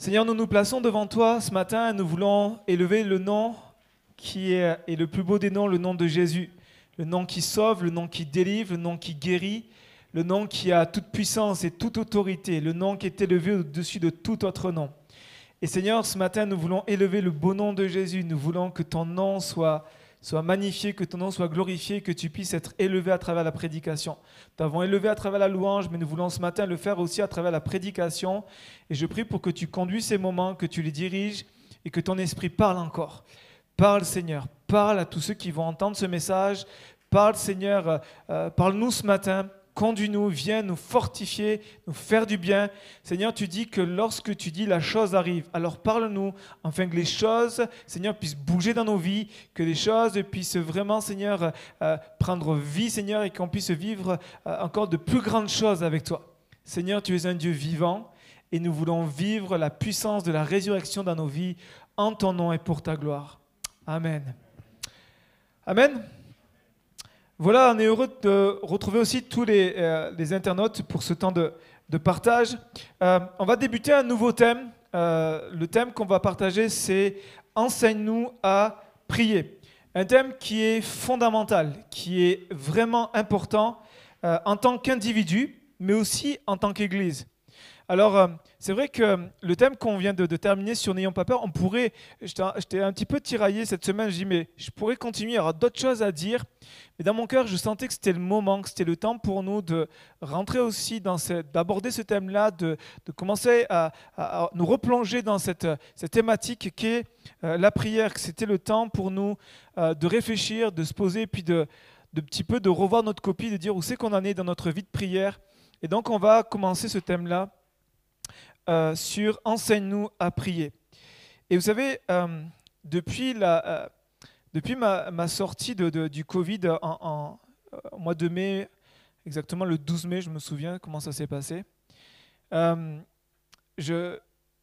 Seigneur, nous nous plaçons devant toi ce matin et nous voulons élever le nom qui est, le plus beau des noms, le nom de Jésus. Le nom qui sauve, le nom qui délivre, le nom qui guérit, le nom qui a toute puissance et toute autorité, le nom qui est élevé au-dessus de tout autre nom. Et Seigneur, ce matin, nous voulons élever le beau nom de Jésus. Nous voulons que ton nom soit, soit magnifié, que ton nom soit glorifié, que tu puisses être élevé à travers la prédication. Nous t'avons élevé à travers la louange, mais nous voulons ce matin le faire aussi à travers la prédication. Et je prie pour que tu conduis ces moments, que tu les diriges et que ton esprit parle encore. Parle Seigneur, parle à tous ceux qui vont entendre ce message. Parle Seigneur, euh, euh, parle-nous ce matin conduis-nous, viens nous fortifier, nous faire du bien. Seigneur, tu dis que lorsque tu dis la chose arrive, alors parle-nous, afin que les choses, Seigneur, puissent bouger dans nos vies, que les choses puissent vraiment, Seigneur, euh, prendre vie, Seigneur, et qu'on puisse vivre encore de plus grandes choses avec toi. Seigneur, tu es un Dieu vivant, et nous voulons vivre la puissance de la résurrection dans nos vies en ton nom et pour ta gloire. Amen. Amen. Voilà, on est heureux de retrouver aussi tous les, euh, les internautes pour ce temps de, de partage. Euh, on va débuter un nouveau thème. Euh, le thème qu'on va partager, c'est Enseigne-nous à prier. Un thème qui est fondamental, qui est vraiment important en tant qu'individu, mais aussi en tant qu'Église. Alors, euh, c'est vrai que le thème qu'on vient de, terminer sur N'ayons pas peur, on pourrait, j'étais un petit peu tiraillé cette semaine, je dis, mais je pourrais continuer, il y aura d'autres choses à dire. Mais dans mon cœur, je sentais que c'était le moment, que c'était le temps pour nous de rentrer aussi dans d'aborder ce thème-là, de, commencer à, nous replonger dans cette, cette thématique qui est euh, la prière, que c'était le temps pour nous euh, de réfléchir, de se poser, puis de, de petit peu de revoir notre copie, de dire où c'est qu'on en est dans notre vie de prière. Et donc, on va commencer ce thème-là euh, sur Enseigne-nous à prier. Et vous savez, euh, depuis, la, euh, depuis ma, sortie du Covid en, mois de mai, exactement le 12 mai, je me souviens comment ça s'est passé, je,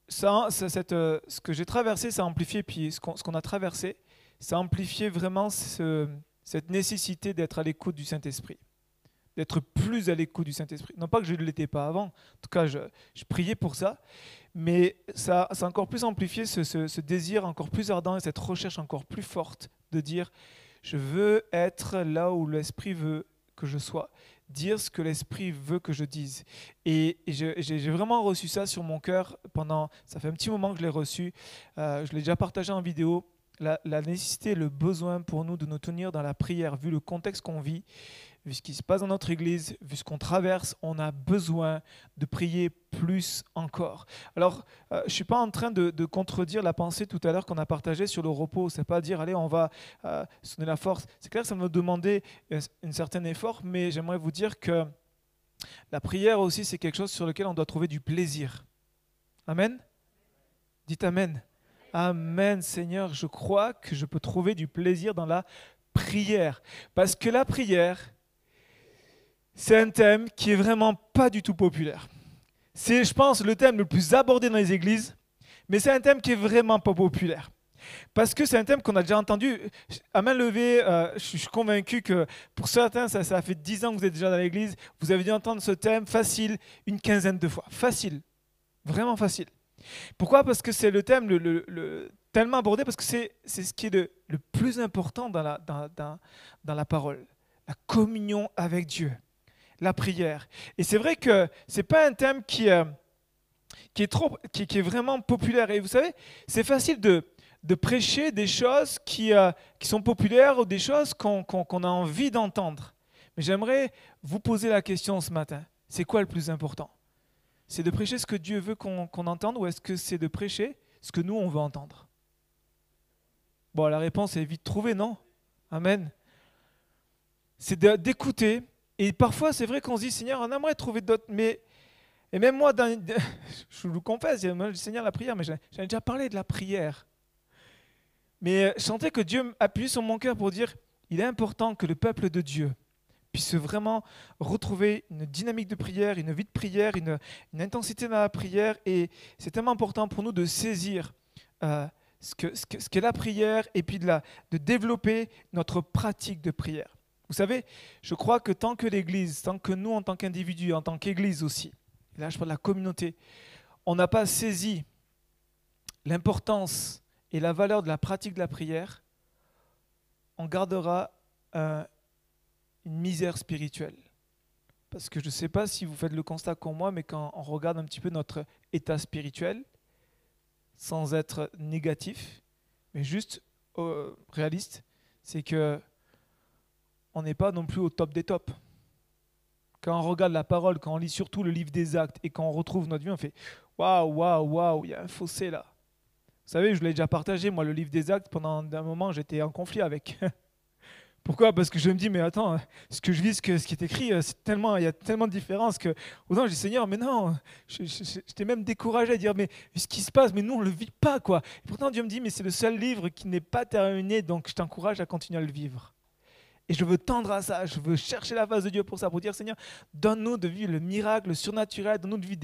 ça, cette, ce que j'ai traversé, ça a amplifié, puis ce qu'on a traversé, ça a amplifié vraiment ce, cette nécessité d'être à l'écoute du Saint-Esprit d'être plus à l'écoute du Saint-Esprit. Non pas que je ne l'étais pas avant, en tout cas je, priais pour ça, mais ça, ça a encore plus amplifié ce, désir encore plus ardent et cette recherche encore plus forte de dire, je veux être là où l'Esprit veut que je sois, dire ce que l'Esprit veut que je dise. Et, j'ai vraiment reçu ça sur mon cœur pendant, ça fait un petit moment que je l'ai reçu, euh, je l'ai déjà partagé en vidéo, la, la, nécessité, le besoin pour nous de nous tenir dans la prière, vu le contexte qu'on vit vu ce qui se passe dans notre Église, vu ce qu'on traverse, on a besoin de prier plus encore. Alors, euh, je ne suis pas en train de, contredire la pensée tout à l'heure qu'on a partagée sur le repos. C'est pas dire, allez, on va euh, la force. C'est clair que ça me demander un, certain effort, mais j'aimerais vous dire que la prière aussi, c'est quelque chose sur lequel on doit trouver du plaisir. Amen? Dites Amen. Amen, Seigneur. Je crois que je peux trouver du plaisir dans la prière. Parce que la prière, c'est un thème qui est vraiment pas du tout populaire. C'est, je pense, le thème le plus abordé dans les églises, mais c'est un thème qui est vraiment pas populaire. Parce que c'est un thème qu'on a déjà entendu à main levée. Euh, je suis convaincu que pour certains, ça, fait dix ans que vous êtes déjà dans l'église. Vous avez dû entendre ce thème facile une quinzaine de fois. Facile. Vraiment facile. Pourquoi? Parce que c'est le thème le, tellement abordé, parce que c'est, ce qui est le, plus important dans la, dans, dans, dans la parole. La communion avec Dieu la prière. Et c'est vrai que ce n'est pas un thème qui, euh, qui, est trop, qui, est vraiment populaire. Et vous savez, c'est facile de, de, prêcher des choses qui, euh, qui, sont populaires ou des choses qu'on a envie d'entendre. Mais j'aimerais vous poser la question ce matin. C'est quoi le plus important? C'est de prêcher ce que Dieu veut qu'on entende ou est-ce que c'est de prêcher ce que nous, on veut entendre? Bon, la réponse est vite trouvée, non? Amen. C'est d'écouter et parfois, c'est vrai qu'on se dit, Seigneur, on aimerait trouver d'autres, mais... Et même moi, je vous confesse, moi, Seigneur, la prière, mais j'en ai déjà parlé de la prière. Mais euh, je sentais que Dieu appuie sur mon cœur pour dire, il est important que le peuple de Dieu puisse vraiment retrouver une dynamique de prière, une vie de prière, une, intensité dans la prière. Et c'est tellement important pour nous de saisir euh, ce qu'est que, la prière et puis de développer notre pratique de prière. Vous savez, je crois que tant que l'Église, tant que nous en tant qu'individus, en tant qu'Église aussi, là je parle de la communauté, on n'a pas saisi l'importance et la valeur de la pratique de la prière, on gardera une misère spirituelle. Parce que je ne sais pas si vous faites le constat comme moi, mais quand on regarde un petit peu notre état spirituel, sans être négatif, mais juste euh, réaliste, c'est que on n'est pas non plus au top des tops. Quand on regarde la parole, quand on lit surtout le livre des actes et quand on retrouve notre vie, on fait waouh, waouh, waouh, il y a un fossé là. Vous savez, je l'ai déjà partagé, moi, le livre des actes, pendant un moment, j'étais en conflit avec. Pourquoi? Parce que je me dis, mais attends, ce que je vis, ce, que, ce qui est écrit, euh, c'est tellement, il y a tellement de différences que, autant je dis, Seigneur, mais non, j'étais même découragé à dire, mais ce qui se passe, mais nous, on ne le vit pas, quoi. Et pourtant, Dieu me dit, mais c'est le seul livre qui n'est pas terminé, donc je t'encourage à continuer à le vivre. Et je veux tendre à ça, je veux chercher la face de Dieu pour ça, pour dire Seigneur, donne-nous de vivre le miracle surnaturel, donne-nous de vivre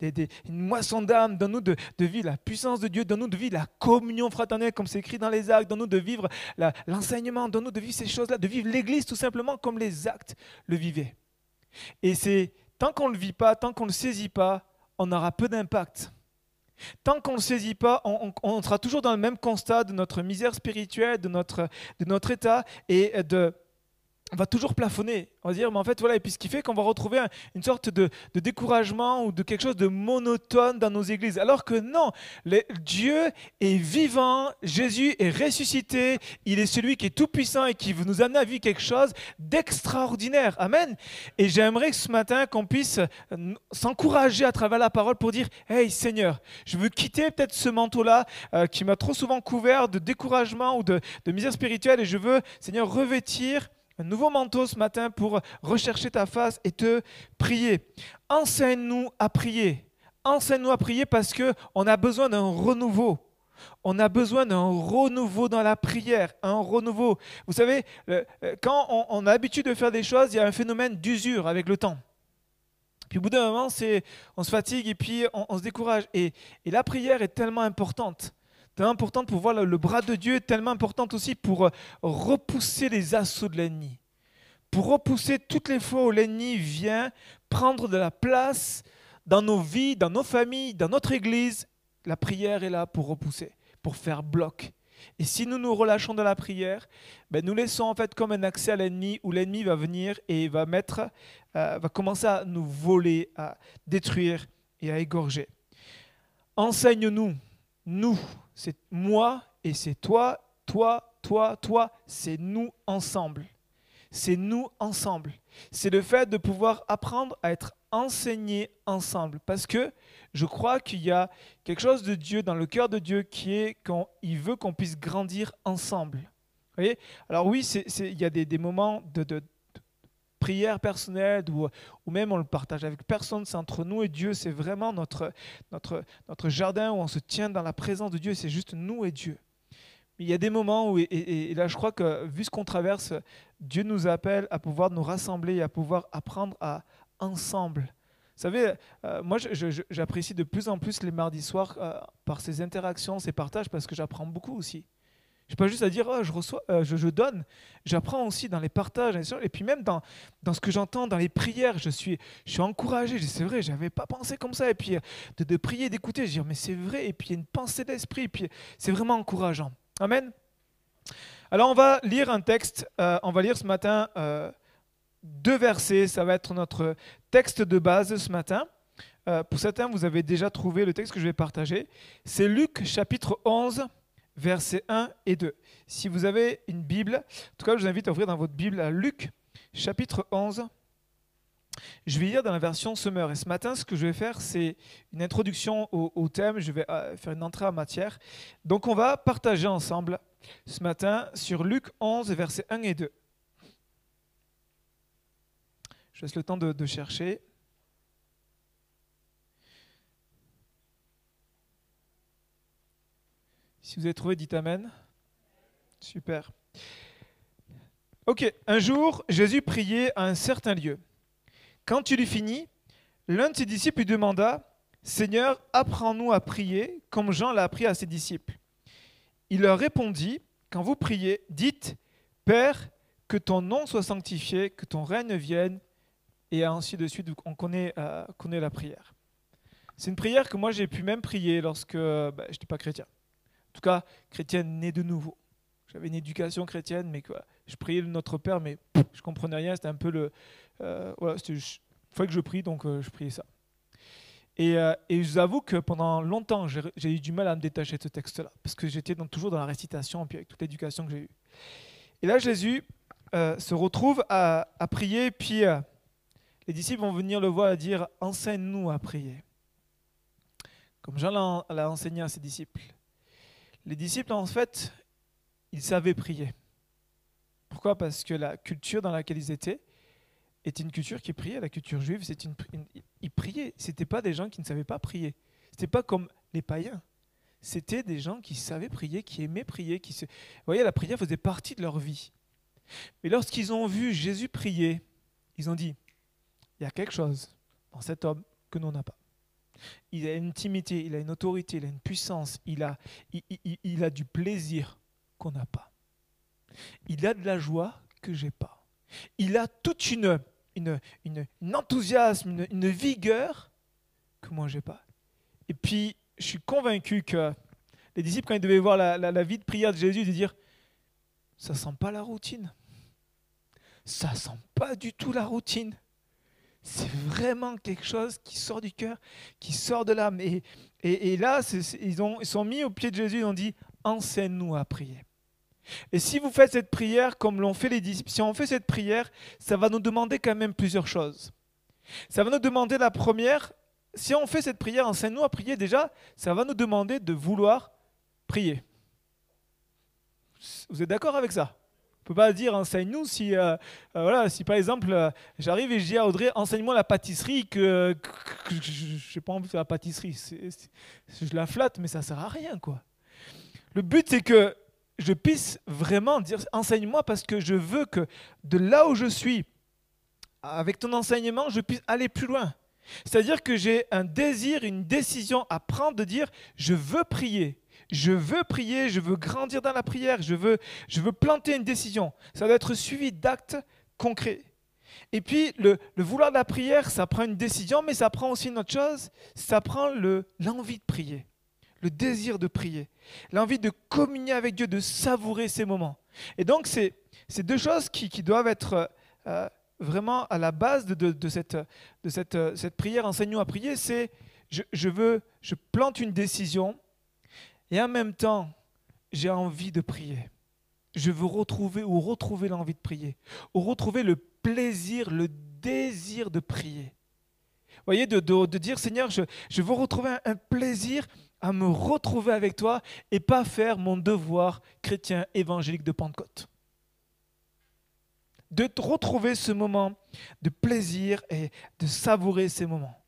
des, une moisson d'âme, donne-nous de, de, vivre la puissance de Dieu, donne-nous de vivre la communion fraternelle comme c'est écrit dans les actes, donne-nous de vivre l'enseignement, donne-nous de vivre ces choses-là, de vivre l'Église tout simplement comme les actes le vivaient. Et c'est tant qu'on ne le vit pas, tant qu'on ne le saisit pas, on aura peu d'impact. Tant qu'on ne saisit pas, on, sera toujours dans le même constat de notre misère spirituelle, de notre, de notre état, et de, on va toujours plafonner. On va dire, mais en fait, voilà, et puis ce qui fait qu'on va retrouver une sorte de, découragement ou de quelque chose de monotone dans nos églises. Alors que non, Dieu est vivant, Jésus est ressuscité, il est celui qui est tout-puissant et qui veut nous amener à vivre quelque chose d'extraordinaire. Amen. Et j'aimerais que ce matin qu'on puisse s'encourager à travers la parole pour dire, hey Seigneur, je veux quitter peut-être ce manteau-là euh, qui m'a trop souvent couvert de découragement ou de misère spirituelle et je veux, Seigneur, revêtir un nouveau manteau ce matin pour rechercher ta face et te prier. Enseigne-nous à prier. Enseigne-nous à prier parce que on a besoin d'un renouveau. On a besoin d'un renouveau dans la prière, un renouveau. Vous savez, euh, euh, quand on, a l'habitude de faire des choses, il y a un phénomène d'usure avec le temps. Puis au bout d'un moment, on se fatigue et puis on, se décourage. et, la prière est tellement importante tellement importante pour voir le, bras de Dieu, tellement importante aussi pour euh, repousser les assauts de l'ennemi. Pour repousser toutes les fois où l'ennemi vient prendre de la place dans nos vies, dans nos familles, dans notre église, la prière est là pour repousser, pour faire bloc. Et si nous nous relâchons de la prière, ben nous laissons en fait comme un accès à l'ennemi où l'ennemi va venir et va mettre, euh, va commencer à nous voler, à détruire et à égorger. Enseigne-nous, nous, c'est moi et c'est toi, toi, toi, toi, c'est nous ensemble. C'est nous ensemble. C'est le fait de pouvoir apprendre à être enseigné ensemble. Parce que je crois qu'il y a quelque chose de Dieu dans le cœur de Dieu qui est qu'il veut qu'on puisse grandir ensemble. Alors oui, il y a des, moments de, prière personnelle ou, même on le partage avec personne, c'est entre nous et Dieu, c'est vraiment notre, notre, notre jardin où on se tient dans la présence de Dieu, c'est juste nous et Dieu. Il y a des moments où, et, là je crois que vu ce qu'on traverse, Dieu nous appelle à pouvoir nous rassembler et à pouvoir apprendre à ensemble. Vous savez, euh, moi j'apprécie de plus en plus les mardis soirs euh, par ces interactions, ces partages, parce que j'apprends beaucoup aussi. Je pas juste à dire, oh, je, reçois, euh, je, donne. J'apprends aussi dans les partages, et puis même dans, dans ce que j'entends, dans les prières, je suis, je suis encouragé. C'est vrai, je n'avais pas pensé comme ça. Et puis euh, de, de prier, d'écouter, je dis, mais c'est vrai. Et puis il y a une pensée d'esprit, et puis c'est vraiment encourageant. Amen. Alors on va lire un texte, euh, on va lire ce matin deux versets, ça va être notre texte de base ce matin. pour certains, vous avez déjà trouvé le texte que je vais partager. C'est Luc chapitre 11 versets 1 et 2. Si vous avez une Bible, en tout cas, je vous invite à ouvrir dans votre Bible à Luc, chapitre 11. Je vais lire dans la version Summer. Et ce matin, ce que je vais faire, c'est une introduction au, thème. Je vais euh, faire une entrée en matière. Donc, on va partager ensemble ce matin sur Luc 11, versets 1 et 2. Je laisse le temps de chercher. Si vous avez trouvé, dites Amen. Super. Ok, un jour, Jésus priait à un certain lieu. Quand il eut fini, l'un de ses disciples lui demanda, Seigneur, apprends-nous à prier comme Jean l'a appris à ses disciples. Il leur répondit, quand vous priez, dites, Père, que ton nom soit sanctifié, que ton règne vienne, et ainsi de suite, on connaît, euh, connaît la prière. C'est une prière que moi j'ai pu même prier lorsque bah, je n'étais pas chrétien. Tout cas, chrétienne née de nouveau. J'avais une éducation chrétienne, mais je priais le Notre Père, mais je comprenais rien. C'était un peu le. Euh, voilà. Il fallait que je prie, donc euh, je priais ça. Et, euh, et, je vous avoue que pendant longtemps, j'ai eu du mal à me détacher de ce texte-là, parce que j'étais toujours dans la récitation, puis avec toute l'éducation que j'ai eue. Et là, Jésus se retrouve à, à prier, puis les disciples vont venir le voir et dire Enseigne-nous à prier. Comme Jean l'a enseigné à ses disciples. Les disciples, en fait, ils savaient prier. Pourquoi? Parce que la culture dans laquelle ils étaient était une culture qui priait. La culture juive, c'est une, ils priaient. C'était pas des gens qui ne savaient pas prier. C'était pas comme les païens. C'était des gens qui savaient prier, qui aimaient prier. Vous voyez, la prière faisait partie de leur vie. Mais lorsqu'ils ont vu Jésus prier, ils ont dit, il y a quelque chose dans cet homme que nous n'a pas. Il a une intimité, il a une autorité, il a une puissance, il a, du plaisir qu'on n'a pas. Il a de la joie que j'ai pas. Il a toute une, enthousiasme, une, vigueur que moi j'ai pas. Et puis, je suis convaincu que les disciples, quand ils devaient voir la, vie de prière de Jésus, de dire, ça sent pas la routine. Ça sent pas du tout la routine. C'est vraiment quelque chose qui sort du cœur, qui sort de l'âme. Et, là, ils, ont, sont mis au pied de Jésus, ils ont dit, enseigne-nous à prier. Et si vous faites cette prière comme l'ont fait les disciples, si on fait cette prière, ça va nous demander quand même plusieurs choses. Ça va nous demander la première, si on fait cette prière, enseigne-nous à prier déjà, ça va nous demander de vouloir prier. Vous êtes d'accord avec ça? Peut pas dire enseigne-nous si, euh, euh, voilà, si par exemple euh, j'arrive et je dis à Audrey enseigne-moi la pâtisserie que, je n'ai pas envie de faire la pâtisserie. je la flatte, mais ça ne sert à rien quoi. Le but c'est que je puisse vraiment dire enseigne-moi parce que je veux que de là où je suis, avec ton enseignement, je puisse aller plus loin. C'est-à-dire que j'ai un désir, une décision à prendre de dire je veux prier. Je veux prier, je veux grandir dans la prière, je veux, je veux planter une décision. Ça doit être suivi d'actes concrets. Et puis, le, vouloir de la prière, ça prend une décision, mais ça prend aussi une autre chose, ça prend l'envie de prier le désir de prier, l'envie de communier avec Dieu, de savourer ces moments. Et donc, c'est deux choses qui, doivent être euh, vraiment à la base de, cette, prière, enseignons à prier, c'est je, veux, je plante une décision et en même temps, j'ai envie de prier. Je veux retrouver ou retrouver l'envie de prier, ou retrouver le plaisir, le désir de prier. Vous voyez, de, dire Seigneur, je, je veux retrouver un plaisir à me retrouver avec toi et pas faire mon devoir chrétien évangélique de Pentecôte. De retrouver ce moment de plaisir et de savourer ces moments.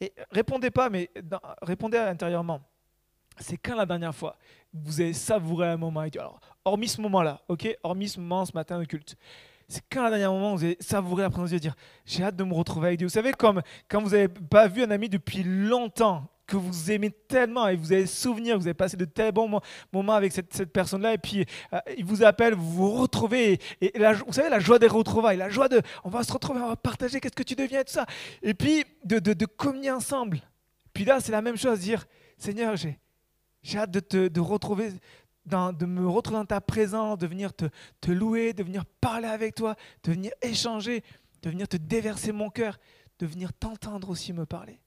Et répondez pas, mais répondez intérieurement. C'est quand la dernière fois vous avez savouré un moment avec Dieu? Alors, hormis ce moment-là, ok? Hormis ce moment ce matin de culte. C'est quand la dernière moment vous avez savouré la présence de Dieu, dire j'ai hâte de me retrouver avec Dieu. Vous savez, comme quand vous n'avez pas vu un ami depuis longtemps que vous aimez tellement et vous avez souvenir, vous avez passé de tels bons moments avec cette, personne-là et puis euh, il vous appelle, vous vous retrouvez et, vous savez la joie des retrouvailles, la joie de on va se retrouver, on va partager qu'est-ce que tu deviens et tout ça et puis de, de, communier ensemble. Puis là c'est la même chose, dire Seigneur j'ai, j'ai hâte de te de retrouver dans, de me retrouver dans ta présence, de venir te, louer, de venir parler avec toi, de venir échanger, de venir te déverser mon cœur, de venir t'entendre aussi me parler.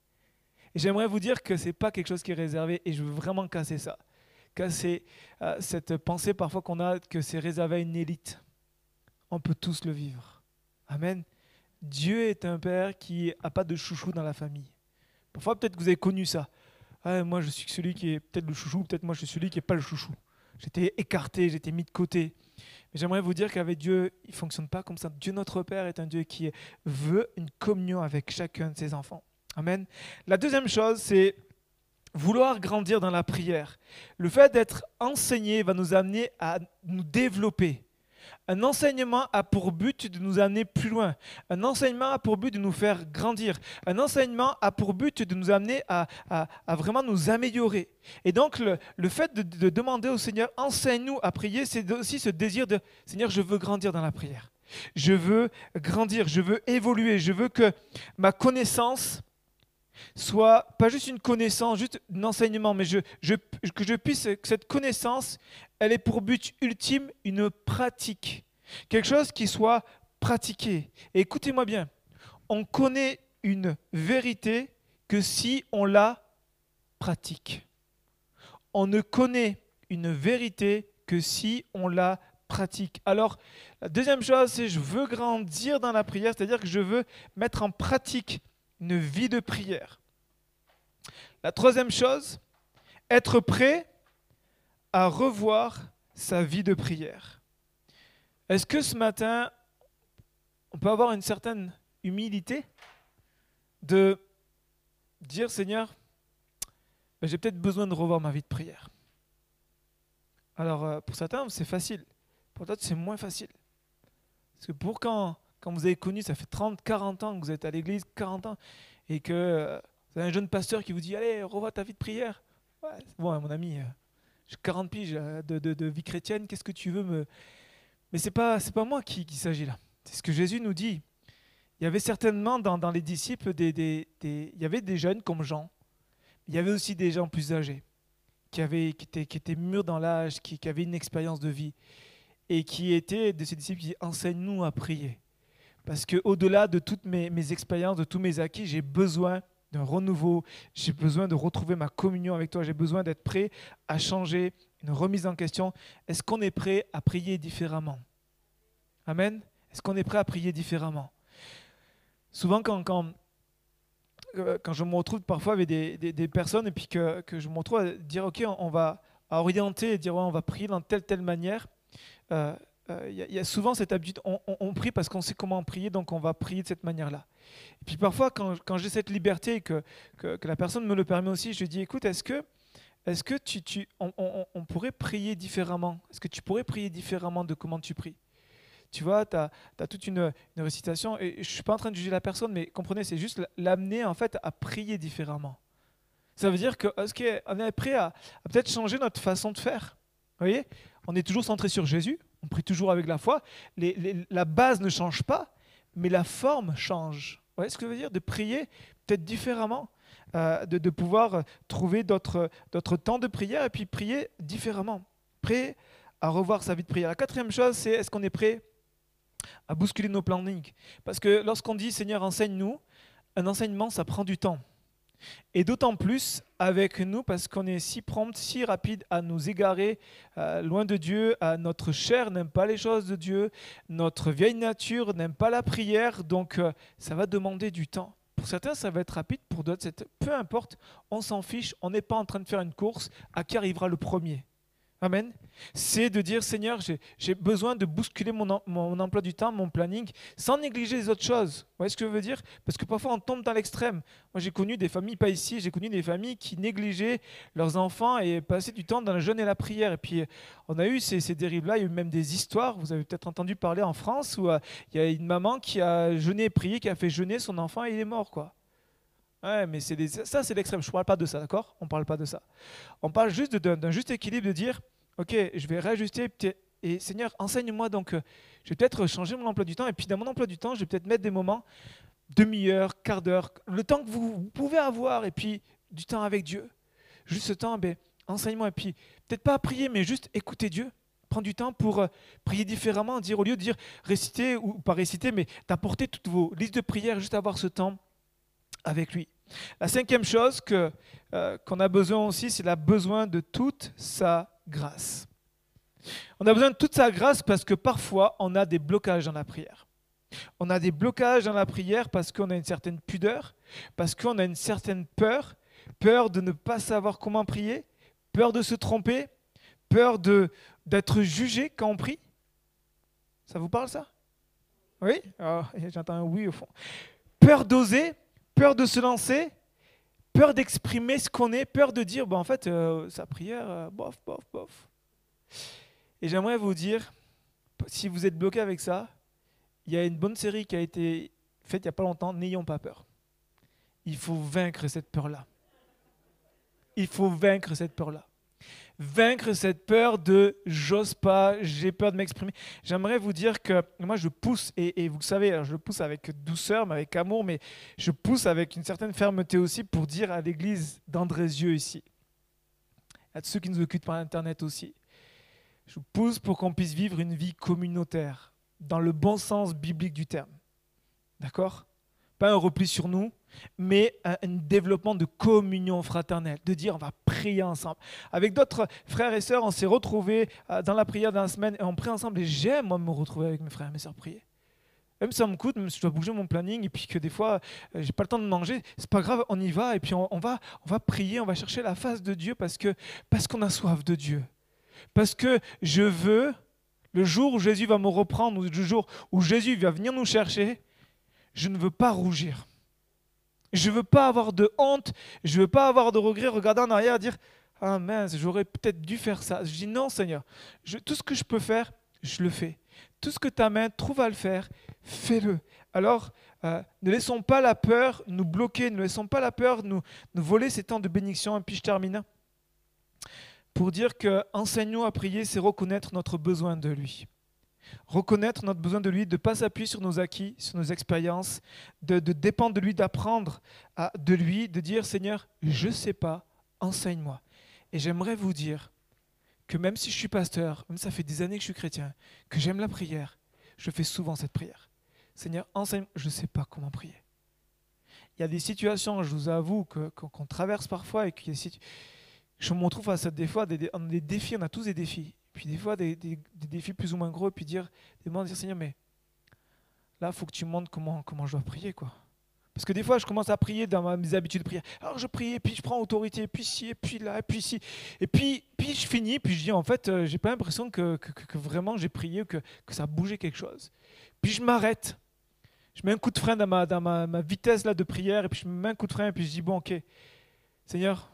Et j'aimerais vous dire que ce n'est pas quelque chose qui est réservé et je veux vraiment casser ça. Casser euh, cette pensée parfois qu'on a que c'est réservé à une élite. On peut tous le vivre. Amen. Dieu est un père qui n'a pas de chouchou dans la famille. Parfois, peut-être que vous avez connu ça. Moi, je suis celui qui est peut-être le chouchou, peut-être moi, je suis celui qui n'est pas le chouchou. J'étais écarté, j'étais mis de côté. Mais j'aimerais vous dire qu'avec Dieu, il ne fonctionne pas comme ça. Dieu, notre Père, est un Dieu qui veut une communion avec chacun de ses enfants. Amen. La deuxième chose, c'est vouloir grandir dans la prière. Le fait d'être enseigné va nous amener à nous développer. Un enseignement a pour but de nous amener plus loin. Un enseignement a pour but de nous faire grandir. Un enseignement a pour but de nous amener à, vraiment nous améliorer. Et donc le, fait de, de, demander au Seigneur, enseigne-nous à prier, c'est aussi ce désir de, Seigneur, je veux grandir dans la prière. Je veux grandir, je veux évoluer, je veux que ma connaissance soit pas juste une connaissance, juste un enseignement, mais que je puisse, que cette connaissance, elle est pour but ultime une pratique. Quelque chose qui soit pratiqué. Écoutez-moi bien, on connaît une vérité que si on la pratique. On ne connaît une vérité que si on la pratique. Alors, la deuxième chose, c'est je veux grandir dans la prière, c'est-à-dire que je veux mettre en pratique une vie de prière. La troisième chose, être prêt à revoir sa vie de prière. Est-ce que ce matin, on peut avoir une certaine humilité de dire Seigneur, ben, j'ai peut-être besoin de revoir ma vie de prière. Alors, euh, pour certains, c'est facile. Pour d'autres, c'est moins facile. Parce que pour quand, quand vous avez connu, ça fait 30, 40 ans que vous êtes à l'église, 40 ans, et que euh, vous avez un jeune pasteur qui vous dit Allez, revois ta vie de prière. Bon, mon ami, euh, j'ai 40 piges de, de, vie chrétienne, qu'est-ce que tu veux me. Mais ce n'est pas, moi qui, s'agit là. C'est ce que Jésus nous dit. Il y avait certainement dans, les disciples des, il y avait des jeunes comme Jean. Il y avait aussi des gens plus âgés qui, avaient, qui, étaient, qui étaient mûrs dans l'âge, qui, qui avaient une expérience de vie et qui étaient de ces disciples qui enseignent-nous à prier. Parce qu'au-delà de toutes mes, expériences, de tous mes acquis, j'ai besoin d'un renouveau, j'ai besoin de retrouver ma communion avec toi, j'ai besoin d'être prêt à changer, une remise en question. Est-ce qu'on est prêt à prier différemment? Amen? Est-ce qu'on est prêt à prier différemment? Souvent, quand, quand, euh, quand je me retrouve parfois avec des, des, personnes et puis que, que, je me retrouve à dire, OK, on, va orienter et dire, ouais, on va prier dans telle, telle manière, euh, euh, il y, a souvent cette habitude, on, prie parce qu'on sait comment prier, donc on va prier de cette manière-là. Et puis parfois, quand, j'ai cette liberté et que, la personne me le permet aussi, je dis, écoute, est-ce que, est que tu, on, pourrait prier différemment? Est-ce que tu pourrais prier différemment de comment tu pries? Tu vois, tu as, toute une, récitation, et je ne suis pas en train de juger la personne, mais comprenez, c'est juste l'amener en fait à prier différemment. Ça veut dire qu'on est prêt à, à peut-être changer notre façon de faire? Vous voyez? On est toujours centré sur Jésus, on prie toujours avec la foi. la base ne change pas, mais la forme change. Vous voyez ce que je veux dire? De prier peut-être différemment, euh, de, pouvoir trouver d'autres temps de prière et puis prier différemment. Prêt à revoir sa vie de prière. La quatrième chose, c'est est-ce qu'on est prêt à bousculer nos plannings? Parce que lorsqu'on dit Seigneur, enseigne-nous, un enseignement, ça prend du temps. Et d'autant plus avec nous parce qu'on est si prompt, si rapide à nous égarer euh, loin de Dieu. notre chair n'aime pas les choses de Dieu. Notre vieille nature n'aime pas la prière. Donc euh, ça va demander du temps. Pour certains, ça va être rapide. Pour d'autres, peu importe. On s'en fiche. On n'est pas en train de faire une course à qui arrivera le premier. Amen. C'est de dire, Seigneur, j'ai besoin de bousculer mon, emploi du temps, mon planning, sans négliger les autres choses. Vous voyez ce que je veux dire? Parce que parfois, on tombe dans l'extrême. Moi, j'ai connu des familles, pas ici, j'ai connu des familles qui négligeaient leurs enfants et passaient du temps dans le jeûne et la prière. Et puis, on a eu ces, ces dérives-là. Il y a eu même des histoires, vous avez peut-être entendu parler en France, où euh, il y a une maman qui a jeûné et prié, qui a fait jeûner son enfant et il est mort, quoi. Ouais, mais c'est ça, c'est l'extrême. Je ne parle pas de ça, d'accord? On ne parle pas de ça. On parle juste d'un juste équilibre de dire, ok, je vais réajuster. Et Seigneur, enseigne-moi donc. Euh, je vais peut-être changer mon emploi du temps. Et puis dans mon emploi du temps, je vais peut-être mettre des moments, demi-heure, quart d'heure, le temps que vous, pouvez avoir. Et puis du temps avec Dieu. Juste ce temps, ben, enseigne-moi. Et puis peut-être pas prier, mais juste écouter Dieu. Prendre du temps pour euh, prier différemment. Dire au lieu de dire réciter ou pas réciter, mais d'apporter toutes vos listes de prières, juste avoir ce temps avec lui. La cinquième chose que, euh, qu'on a besoin aussi, c'est la besoin de toute sa grâce. On a besoin de toute sa grâce parce que parfois on a des blocages dans la prière. On a des blocages dans la prière parce qu'on a une certaine pudeur, parce qu'on a une certaine peur, peur de ne pas savoir comment prier, peur de se tromper, peur de d'être jugé quand on prie. Ça vous parle ça? Oui? Ah, J'entends un oui au fond. Peur d'oser, peur de se lancer, peur d'exprimer ce qu'on est, peur de dire, bon, en fait, euh, sa prière, euh, bof, bof, bof. Et j'aimerais vous dire, si vous êtes bloqué avec ça, il y a une bonne série qui a été faite il n'y a pas longtemps, N'ayons pas peur. Il faut vaincre cette peur-là. Il faut vaincre cette peur-là. Vaincre cette peur de j'ose pas, j'ai peur de m'exprimer. J'aimerais vous dire que moi je pousse, et, vous le savez, je le pousse avec douceur, mais avec amour, mais je pousse avec une certaine fermeté aussi pour dire à l'église d'Andrézieux ici, à ceux qui nous occupent par Internet aussi, je pousse pour qu'on puisse vivre une vie communautaire, dans le bon sens biblique du terme. D'accord? Pas un repli sur nous, mais un, développement de communion fraternelle, de dire on va prier ensemble. Avec d'autres frères et sœurs, on s'est retrouvés euh, dans la prière dans la semaine et on prie ensemble. Et j'aime, me retrouver avec mes frères et mes sœurs prier. Même si ça me coûte, même si je dois bouger mon planning et puis que des fois euh, j'ai pas le temps de manger, c'est pas grave, on y va et puis on, va, on va prier, on va chercher la face de Dieu parce que parce qu'on a soif de Dieu. Parce que je veux, le jour où Jésus va me reprendre, ou le jour où Jésus va venir nous chercher, je ne veux pas rougir. Je ne veux pas avoir de honte, je ne veux pas avoir de regret, regarder en arrière et dire Ah mince, j'aurais peut-être dû faire ça. Je dis Non, Seigneur, tout ce que je peux faire, je le fais. Tout ce que ta main trouve à le faire, fais-le. Alors, euh, ne laissons pas la peur nous bloquer, ne laissons pas la peur nous, nous voler ces temps de bénédiction. Et puis je termine pour dire que enseignons à prier, c'est reconnaître notre besoin de lui. Reconnaître notre besoin de lui, de ne pas s'appuyer sur nos acquis, sur nos expériences, de, dépendre de lui, d'apprendre de lui, de dire Seigneur, je ne sais pas, enseigne-moi. Et j'aimerais vous dire que même si je suis pasteur, même ça fait des années que je suis chrétien, que j'aime la prière, je fais souvent cette prière. Seigneur, enseigne, je ne sais pas comment prier. Il y a des situations, je vous avoue, qu'on traverse parfois et je me retrouve face à des fois des, des défis, on a tous des défis puis des fois des, défis plus ou moins gros, puis dire, des dire Seigneur, mais là, il faut que tu me montres comment, comment je dois prier, quoi. Parce que des fois, je commence à prier dans mes habitudes de prière. Alors je prie, et puis je prends autorité, et puis ci, et puis là, et puis ci. Et puis, puis je finis, puis je dis, en fait, euh, j'ai pas l'impression que, que, vraiment j'ai prié, que, que ça a bougé quelque chose. Puis je m'arrête. Je mets un coup de frein dans ma, dans ma, vitesse là, de prière, et puis je mets un coup de frein, et puis je dis, bon, ok, Seigneur,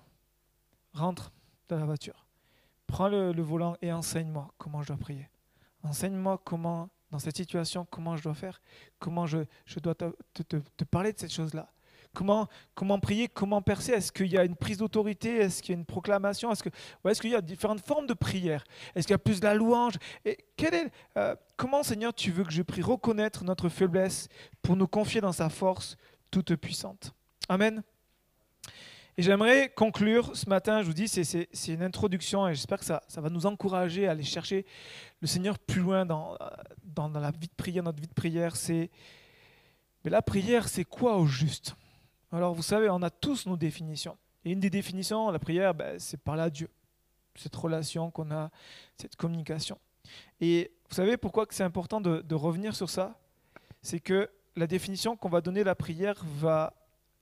rentre dans la voiture prends le, volant et enseigne-moi comment je dois prier. Enseigne-moi comment, dans cette situation, comment je dois faire, comment je, dois te, parler de cette chose-là. Comment, comment prier, comment percer? Est-ce qu'il y a une prise d'autorité? Est-ce qu'il y a une proclamation? Est-ce qu'il y a différentes formes de prière? Est-ce qu'il y a plus de la louange? Est, euh, Comment, Seigneur, tu veux que je prie reconnaître notre faiblesse pour nous confier dans sa force toute puissante Amen. Et j'aimerais conclure ce matin, je vous dis, c'est une introduction et j'espère que ça, va nous encourager à aller chercher le Seigneur plus loin dans, la vie de prière, notre vie de prière. C'est, mais la prière, c'est quoi au juste? Alors vous savez, on a tous nos définitions. Et une des définitions, la prière, ben, c'est parler à Dieu. Cette relation qu'on a, cette communication. Et vous savez pourquoi c'est important de, de revenir sur ça? C'est que la définition qu'on va donner à la prière va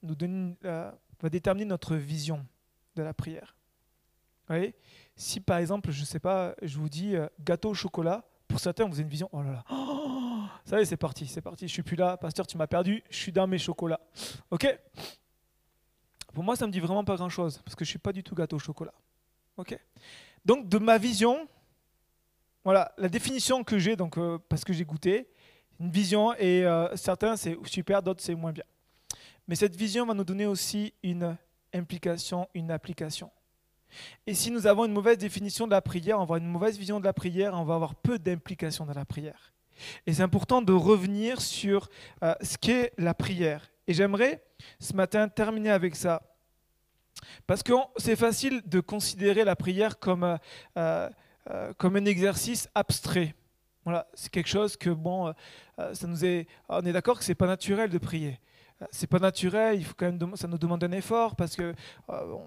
nous donner... Euh, va déterminer notre vision de la prière. Vous voyez? Si par exemple, je ne sais pas, je vous dis euh, gâteau au chocolat, pour certains, vous avez une vision, oh là là, ça y est, c'est parti, c'est parti, je suis plus là, pasteur, tu m'as perdu, je suis dans mes chocolats. Ok? Pour moi, ça me dit vraiment pas grand-chose, parce que je suis pas du tout gâteau au chocolat. Ok? Donc, de ma vision, voilà, la définition que j'ai, donc euh, parce que j'ai goûté, une vision, et euh, certains, c'est super, d'autres, c'est moins bien. Mais cette vision va nous donner aussi une implication, une application. Et si nous avons une mauvaise définition de la prière, on va avoir une mauvaise vision de la prière, on va avoir peu d'implication dans la prière. Et c'est important de revenir sur euh, ce qu'est la prière. Et j'aimerais ce matin terminer avec ça. Parce que c'est facile de considérer la prière comme, euh, euh, comme un exercice abstrait. Voilà, c'est quelque chose que, bon, ça nous est, on est d'accord que ce n'est pas naturel de prier c'est pas naturel, il faut quand même, ça nous demande un effort parce que euh,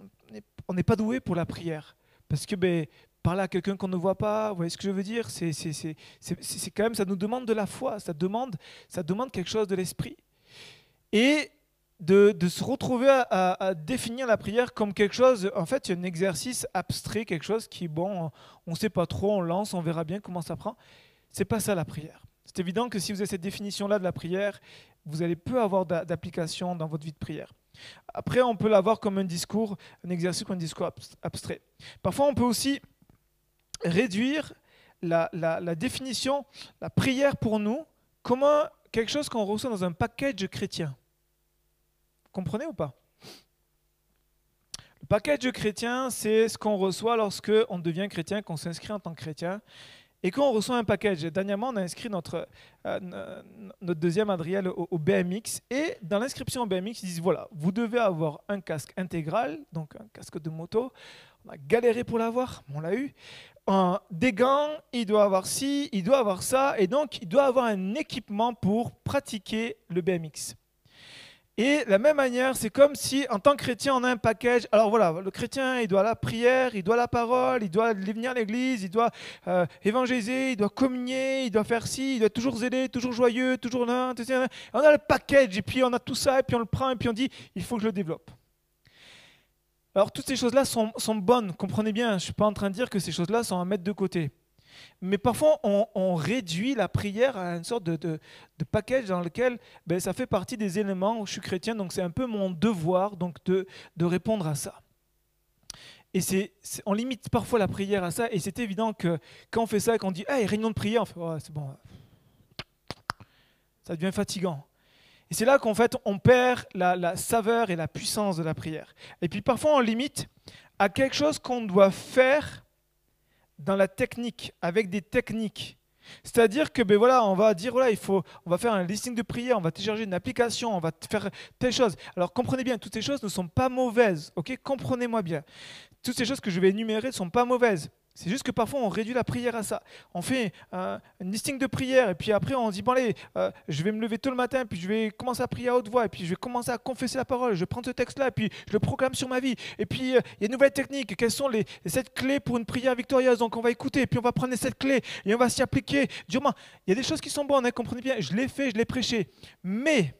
on n'est pas doué pour la prière. Parce que ben, parler à quelqu'un qu'on ne voit pas, vous voyez ce que je veux dire C'est quand même, ça nous demande de la foi, ça demande, ça demande quelque chose de l'esprit. Et de, se retrouver à, définir la prière comme quelque chose, en fait, un exercice abstrait, quelque chose qui, bon, on ne sait pas trop, on lance, on verra bien comment ça prend. C'est pas ça la prière. C'est évident que si vous avez cette définition-là de la prière, vous allez peu avoir d'application dans votre vie de prière. Après, on peut l'avoir comme un discours, un exercice ou un discours abstrait. Parfois, on peut aussi réduire la, définition, la prière pour nous, comme quelque chose qu'on reçoit dans un package chrétien. Vous comprenez ou pas? Le package chrétien, c'est ce qu'on reçoit lorsque on devient chrétien, qu'on s'inscrit en tant que chrétien. Et quand on reçoit un package, dernièrement, on a inscrit notre, euh, notre deuxième Adriel au, BMX. Et dans l'inscription au BMX, ils disent voilà, vous devez avoir un casque intégral, donc un casque de moto. On a galéré pour l'avoir, on l'a eu. Un, des gants, il doit avoir ci, il doit avoir ça. Et donc, il doit avoir un équipement pour pratiquer le BMX. Et de la même manière, c'est comme si en tant que chrétien, on a un package. Alors voilà, le chrétien, il doit la prière, il doit la parole, il doit venir à l'église, il doit euh, évangéliser, il doit communier, il doit faire ci, il doit toujours zélé, toujours joyeux, toujours là. On a le package, et puis on a tout ça, et puis on le prend, et puis on dit, il faut que je le développe. Alors toutes ces choses-là sont, sont bonnes, comprenez bien, je ne suis pas en train de dire que ces choses-là sont à mettre de côté. Mais parfois, on, réduit la prière à une sorte de, package dans lequel ben, ça fait partie des éléments où je suis chrétien, donc c'est un peu mon devoir donc de, répondre à ça. Et c'est, on limite parfois la prière à ça, et c'est évident que quand on fait ça, quand on dit hey, réunion de prière, on fait c'est bon, ça devient fatigant. Et c'est là qu'en fait, on perd la, la saveur et la puissance de la prière. Et puis parfois, on limite à quelque chose qu'on doit faire dans la technique, avec des techniques. C'est-à-dire que ben voilà, on va dire voilà, il faut, on va faire un listing de prières, on va télécharger une application, on va faire telle chose. Alors comprenez bien, toutes ces choses ne sont pas mauvaises, ok? Comprenez-moi bien. Toutes ces choses que je vais énumérer ne sont pas mauvaises. C'est juste que parfois on réduit la prière à ça. On fait un, listing de prière et puis après on dit bon allez, euh, je vais me lever tôt le matin puis je vais commencer à prier à haute voix et puis je vais commencer à confesser la parole. Je prends ce texte-là et puis je le proclame sur ma vie. Et puis euh, il y a une nouvelle technique. Quelles sont les, sept clés pour une prière victorieuse? Donc on va écouter et puis on va prendre les sept clés et on va s'y appliquer. Durement, il y a des choses qui sont bonnes, hein, comprenez bien. Je l'ai fait, je l'ai prêché. Mais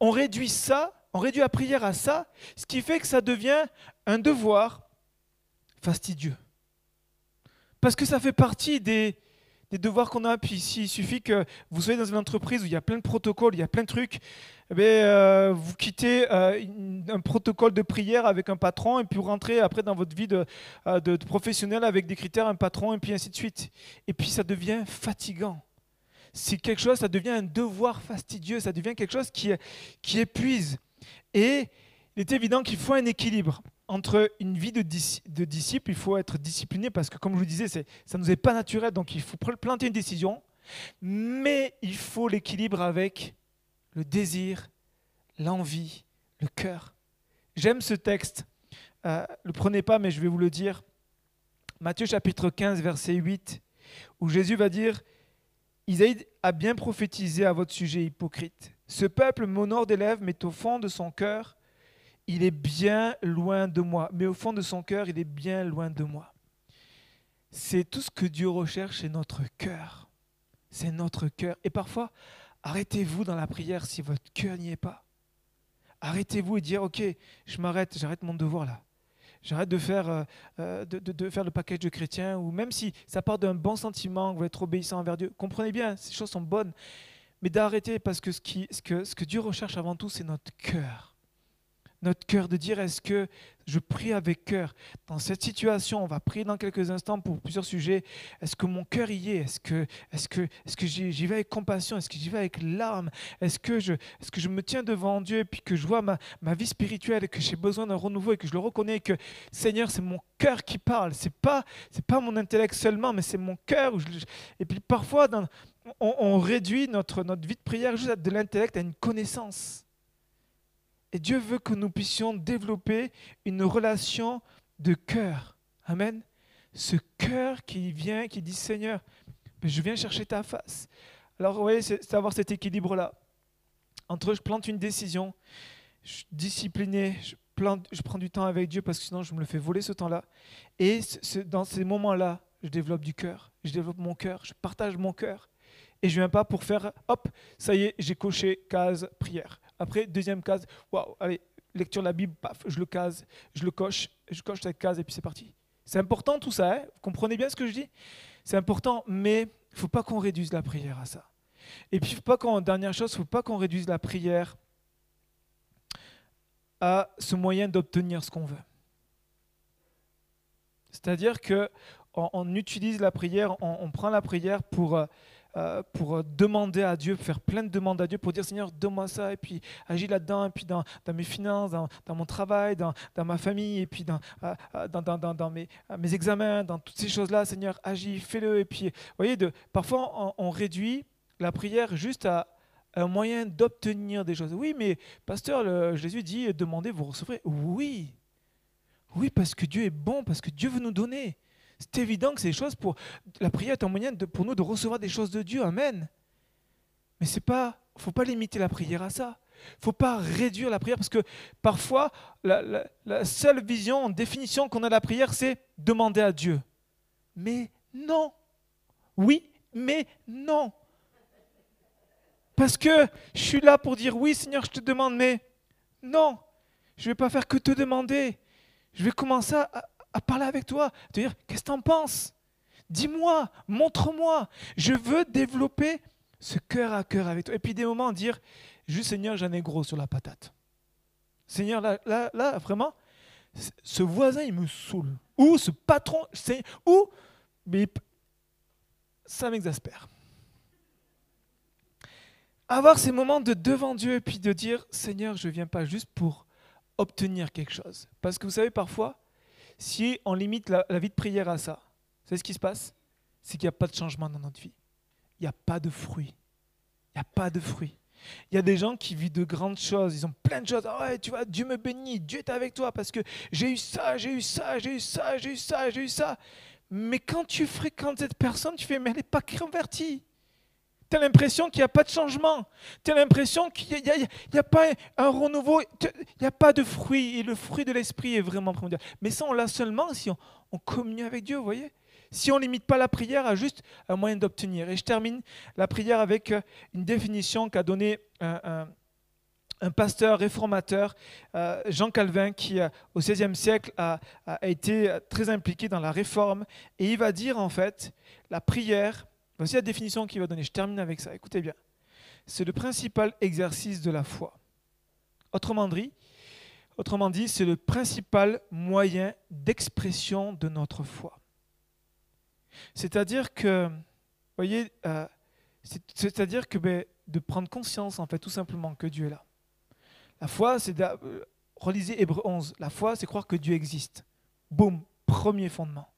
on réduit ça, on réduit la prière à ça, ce qui fait que ça devient un devoir fastidieux. Parce que ça fait partie des, devoirs qu'on a. Puis il suffit que vous soyez dans une entreprise où il y a plein de protocoles, il y a plein de trucs. Eh euh, vous quittez euh, un protocole de prière avec un patron et puis vous rentrez après dans votre vie euh, de, professionnel avec des critères, un patron et puis ainsi de suite. Et puis ça devient fatigant. C'est quelque chose, ça devient un devoir fastidieux, ça devient quelque chose qui, qui épuise. Et il est évident qu'il faut un équilibre entre une vie de, de, disciple, il faut être discipliné parce que, comme je vous disais, ça ne nous est pas naturel, donc il faut planter une décision, mais il faut l'équilibre avec le désir, l'envie, le cœur. J'aime ce texte. Euh, le prenez pas, mais je vais vous le dire. Matthieu chapitre 15, verset 8, où Jésus va dire Isaïe a bien prophétisé à votre sujet hypocrite. Ce peuple m'honore des lèvres, mais au fond de son cœur, il est bien loin de moi. Mais au fond de son cœur, il est bien loin de moi. C'est tout ce que Dieu recherche, c'est notre cœur. C'est notre cœur. Et parfois, arrêtez-vous dans la prière si votre cœur n'y est pas. Arrêtez-vous et dire, ok, je m'arrête, j'arrête mon devoir là. J'arrête de faire, euh, euh, le package de chrétien, ou même si ça part d'un bon sentiment, vous êtes obéissant envers Dieu. Comprenez bien, ces choses sont bonnes. Mais d'arrêter parce que ce, que ce que Dieu recherche avant tout, c'est notre cœur notre cœur, de dire est-ce que je prie avec cœur? Dans cette situation On va prier dans quelques instants pour plusieurs sujets. Est-ce que mon cœur y est? Est-ce que, est-ce que, est-ce que j'y, vais avec compassion? Est-ce que j'y vais avec larmes? Est-ce que, je, est-ce que je me tiens devant Dieu et puis que je vois ma, ma vie spirituelle et que j'ai besoin d'un renouveau et que je le reconnais que Seigneur, c'est mon cœur qui parle. C'est pas, c'est pas mon intellect seulement, mais c'est mon cœur. et puis parfois, dans, on, réduit notre, notre vie de prière juste de l'intellect, à une connaissance. Et Dieu veut que nous puissions développer une relation de cœur. Amen. Ce cœur qui vient, qui dit Seigneur, je viens chercher ta face. Alors, vous voyez, c'est avoir cet équilibre-là. Entre je plante une décision, je suis discipliné, je, je prends du temps avec Dieu parce que sinon je me le fais voler ce temps-là. Et dans ces moments-là, je développe du cœur, je développe mon cœur, je partage mon cœur. Et je viens pas pour faire, hop, ça y est, j'ai coché case prière. Après, deuxième case, waouh, allez, lecture de la Bible, paf, je le case, je le coche, je coche cette case et puis c'est parti. C'est important tout ça, hein vous comprenez bien ce que je dis? C'est important, mais il faut pas qu'on réduise la prière à ça. Et puis, faut pas qu'on, dernière chose, faut pas qu'on réduise la prière à ce moyen d'obtenir ce qu'on veut. C'est-à-dire que on, utilise la prière, on, prend la prière pour, euh, euh, pour demander à Dieu, faire plein de demandes à Dieu, pour dire Seigneur, donne-moi ça, et puis agis là-dedans, et puis dans, mes finances, dans, mon travail, dans, ma famille, et puis dans, dans mes, examens, dans toutes ces choses-là, Seigneur, agis, fais-le. Et puis, vous voyez, parfois on, on réduit la prière juste à un moyen d'obtenir des choses. Oui, mais pasteur, le, Jésus dit demandez, vous recevrez. Oui, oui, parce que Dieu est bon, parce que Dieu veut nous donner. C'est évident que ces choses pour la prière est un moyen pour nous de recevoir des choses de Dieu. Amen. Mais c'est pas, faut pas limiter la prière à ça. Faut pas réduire la prière parce que parfois la, la seule vision, définition qu'on a de la prière, c'est demander à Dieu. Mais non. Oui, mais non. Parce que je suis là pour dire oui Seigneur, je te demande, mais non, je ne vais pas faire que te demander. Je vais commencer à, parler avec toi, te dire qu'est-ce que tu en penses? Dis-moi, montre-moi. Je veux développer ce cœur à cœur avec toi. Et puis des moments dire, juste Seigneur, j'en ai gros sur la patate. Seigneur, là, là, vraiment, ce voisin, il me saoule. Ou ce patron, ou, mais ça m'exaspère avoir ces moments de devant Dieu et puis de dire Seigneur, je ne viens pas juste pour obtenir quelque chose. Parce que vous savez, parfois, si on limite la, vie de prière à ça, c'est ce qui se passe C'est qu'il n'y a pas de changement dans notre vie. Il n'y a pas de fruit. Il n'y a pas de fruit. Il y a des gens qui vivent de grandes choses, ils ont plein de choses. Ah ouais, tu vois, Dieu me bénit, Dieu est avec toi parce que j'ai eu ça, j'ai eu ça, j'ai eu ça, j'ai eu ça, j'ai eu ça. Mais quand tu fréquentes cette personne, tu fais, mais elle n'est pas convertie. Tu as l'impression qu'il n'y a pas de changement. Tu as l'impression qu'il n'y a, pas un renouveau. Il n'y a pas de fruit. Et le fruit de l'esprit est vraiment primordial. Mais ça, on l'a seulement si on, on communie avec Dieu, vous voyez Si on ne limite pas la prière à juste un moyen d'obtenir. Et je termine la prière avec euh, une définition qu'a donnée un, pasteur réformateur, euh, Jean Calvin, qui euh, au XVIe siècle a, a été très impliqué dans la réforme. Et il va dire en fait, la prière Voici la définition qu'il va donner. Je termine avec ça. Écoutez bien. C'est le principal exercice de la foi. Autrement dit, c'est le principal moyen d'expression de notre foi. C'est-à-dire que, voyez, euh, c'est-à-dire que ben, de prendre conscience, en fait, tout simplement que Dieu est là. La foi, c'est de, euh, relisez Hébreu 11. La foi, c'est croire que Dieu existe. Boum, premier fondement.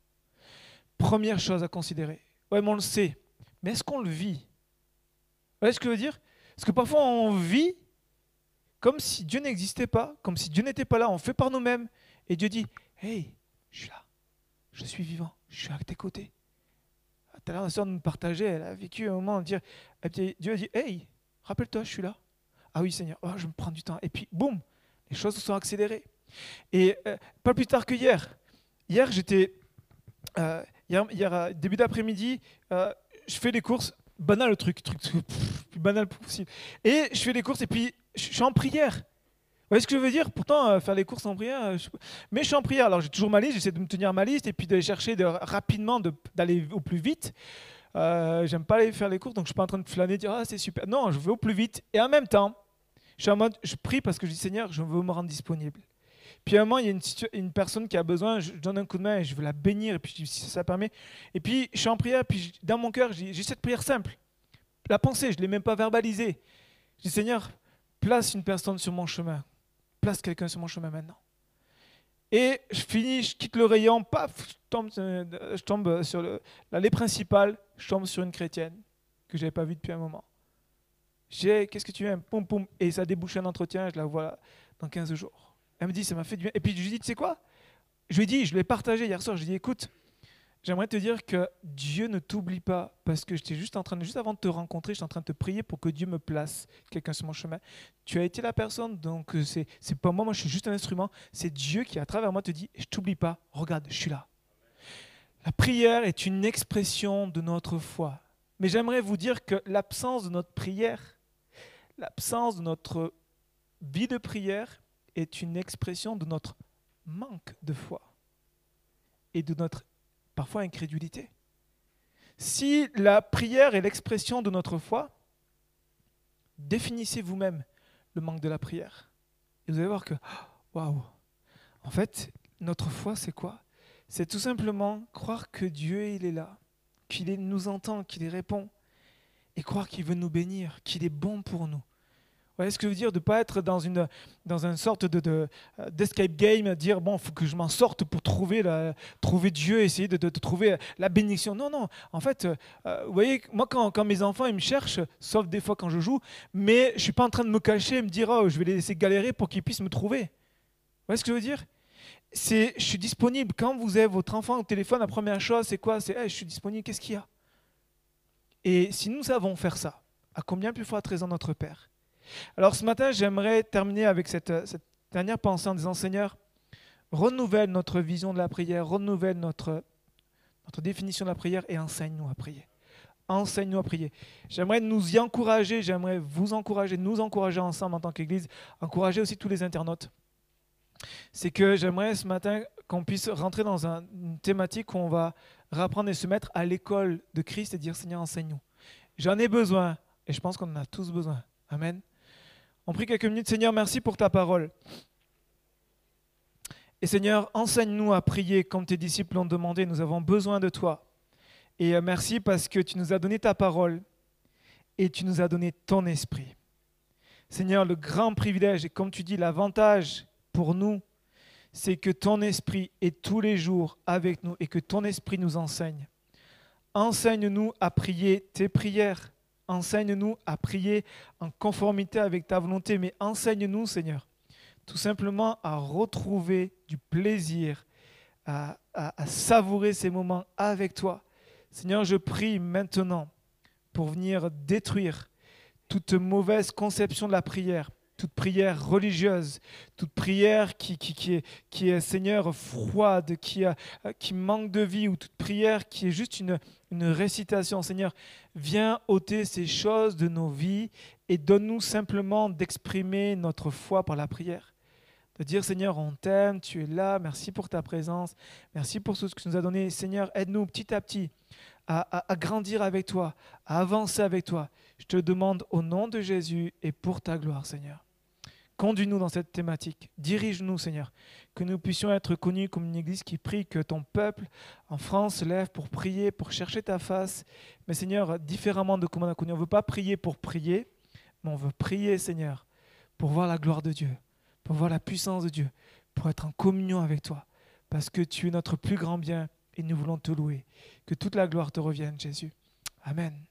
Première chose à considérer. Ouais, mais on le sait. Mais est-ce qu'on le vit? Vous voyez ce que je veux dire? Parce que parfois on vit comme si Dieu n'existait pas, comme si Dieu n'était pas là, on fait par nous-mêmes. Et Dieu dit, hey, je suis là, je suis vivant, je suis à tes côtés. Tout à l'heure, la soeur nous partageait, elle a vécu un moment, dire, Dieu a dit, hey, rappelle-toi, je suis là. Ah oui, Seigneur, oh, je me prends du temps. Et puis, boum, les choses se sont accélérées. Et euh, pas plus tard que hier. Hier, j'étais, euh, hier, début d'après-midi, euh, je fais des courses, banal le truc, truc, plus banal possible. Et je fais des courses et puis je suis en prière. Vous voyez ce que je veux dire? Pourtant, euh, faire les courses en prière, euh, mais je suis en prière. Alors j'ai toujours ma liste, j'essaie de me tenir ma liste et puis de chercher de, rapidement d'aller au plus vite. Euh, J'aime pas aller faire les courses, donc je suis pas en train de flâner, dire ah c'est super. Non, je veux au plus vite. Et en même temps, je suis en mode, je prie parce que je dis Seigneur, je veux me rendre disponible. Puis à un moment, il y a une, personne qui a besoin, je donne un coup de main et je veux la bénir, et puis si ça, permet. Et puis je suis en prière, puis dans mon cœur, j'ai cette prière simple. La pensée, je ne l'ai même pas verbalisée. Je dis Seigneur, place une personne sur mon chemin. Place quelqu'un sur mon chemin maintenant. Et je finis, je quitte le rayon, paf, je tombe, je tombe sur l'allée principale, je tombe sur une chrétienne que je n'avais pas vue depuis un moment. J'ai, qu'est-ce que tu aimes? Poum, poum. Et ça débouche un entretien, je la vois dans 15 jours. Elle me dit, ça m'a fait du bien. Et puis je lui dis, tu sais quoi? Je lui ai dit, je l'ai partagé hier soir, je lui ai dit, écoute, j'aimerais te dire que Dieu ne t'oublie pas parce que j'étais juste en train juste avant de te rencontrer, j'étais en train de te prier pour que Dieu me place quelqu'un sur mon chemin. Tu as été la personne, donc euh, c'est, c'est pas moi, moi je suis juste un instrument. C'est Dieu qui, à travers moi, te dit, je t'oublie pas, regarde, je suis là. La prière est une expression de notre foi. Mais j'aimerais vous dire que l'absence de notre prière, l'absence de notre vie de prière, est une expression de notre manque de foi et de notre parfois incrédulité. Si la prière est l'expression de notre foi, définissez vous-même le manque de la prière. Et vous allez voir que, waouh, en fait, notre foi, c'est quoi? C'est tout simplement croire que Dieu, il est là, qu'il nous entend, qu'il répond. et croire qu'il veut nous bénir, qu'il est bon pour nous. Voyez ce que je veux dire? De ne pas être dans une, dans une sorte euh, d'escape game, dire bon, il faut que je m'en sorte pour trouver, la, trouver Dieu, essayer de, trouver la bénédiction. Non, non. En fait, euh, vous voyez, moi, quand, quand, mes enfants ils me cherchent, sauf des fois quand je joue, mais je ne suis pas en train de me cacher et me dire oh, je vais les laisser galérer pour qu'ils puissent me trouver. Vous voyez ce que je veux dire? Je suis disponible. Quand vous avez votre enfant au téléphone, la première chose, c'est quoi? C'est je suis disponible, qu'est-ce qu'il y a? Et si nous savons faire ça, à combien plus fort raison notre Père? Alors ce matin, j'aimerais terminer avec cette, dernière pensée en disant Seigneur, renouvelle notre vision de la prière, renouvelle notre, définition de la prière et enseigne-nous à prier. Enseigne-nous à prier. J'aimerais nous y encourager, j'aimerais vous encourager, nous encourager ensemble en tant qu'Église, encourager aussi tous les internautes. C'est que j'aimerais ce matin qu'on puisse rentrer dans une thématique où on va reprendre et se mettre à l'école de Christ et dire Seigneur, enseigne-nous. J'en ai besoin et je pense qu'on en a tous besoin. Amen. On prie quelques minutes. Seigneur, merci pour ta parole. Et Seigneur, enseigne-nous à prier comme tes disciples l'ont demandé. Nous avons besoin de toi. Et euh, merci parce que tu nous as donné ta parole et tu nous as donné ton esprit. Seigneur, le grand privilège et comme tu dis, l'avantage pour nous, c'est que ton esprit est tous les jours avec nous et que ton esprit nous enseigne. Enseigne-nous à prier tes prières Enseigne-nous à prier en conformité avec ta volonté, mais enseigne-nous, Seigneur, tout simplement à retrouver du plaisir, à, savourer ces moments avec toi. Seigneur, je prie maintenant pour venir détruire toute mauvaise conception de la prière, toute prière religieuse, toute prière qui, est, Seigneur, froide, qui, a, qui manque de vie, ou toute prière qui est juste une, une récitation. Seigneur, viens ôter ces choses de nos vies et donne-nous simplement d'exprimer notre foi par la prière. De dire, Seigneur, on t'aime, tu es là, merci pour ta présence, merci pour tout ce que tu nous as donné. Seigneur, aide-nous petit à petit à, à grandir avec toi, à avancer avec toi. Je te demande au nom de Jésus et pour ta gloire, Seigneur. Conduis-nous dans cette thématique. Dirige-nous, Seigneur. Que nous puissions être connus comme une église qui prie, que ton peuple en France lève pour prier, pour chercher ta face. Mais Seigneur, différemment de comment on a connu, on ne veut pas prier pour prier, mais on veut prier, Seigneur, pour voir la gloire de Dieu, pour voir la puissance de Dieu, pour être en communion avec toi. Parce que tu es notre plus grand bien et nous voulons te louer. Que toute la gloire te revienne, Jésus. Amen.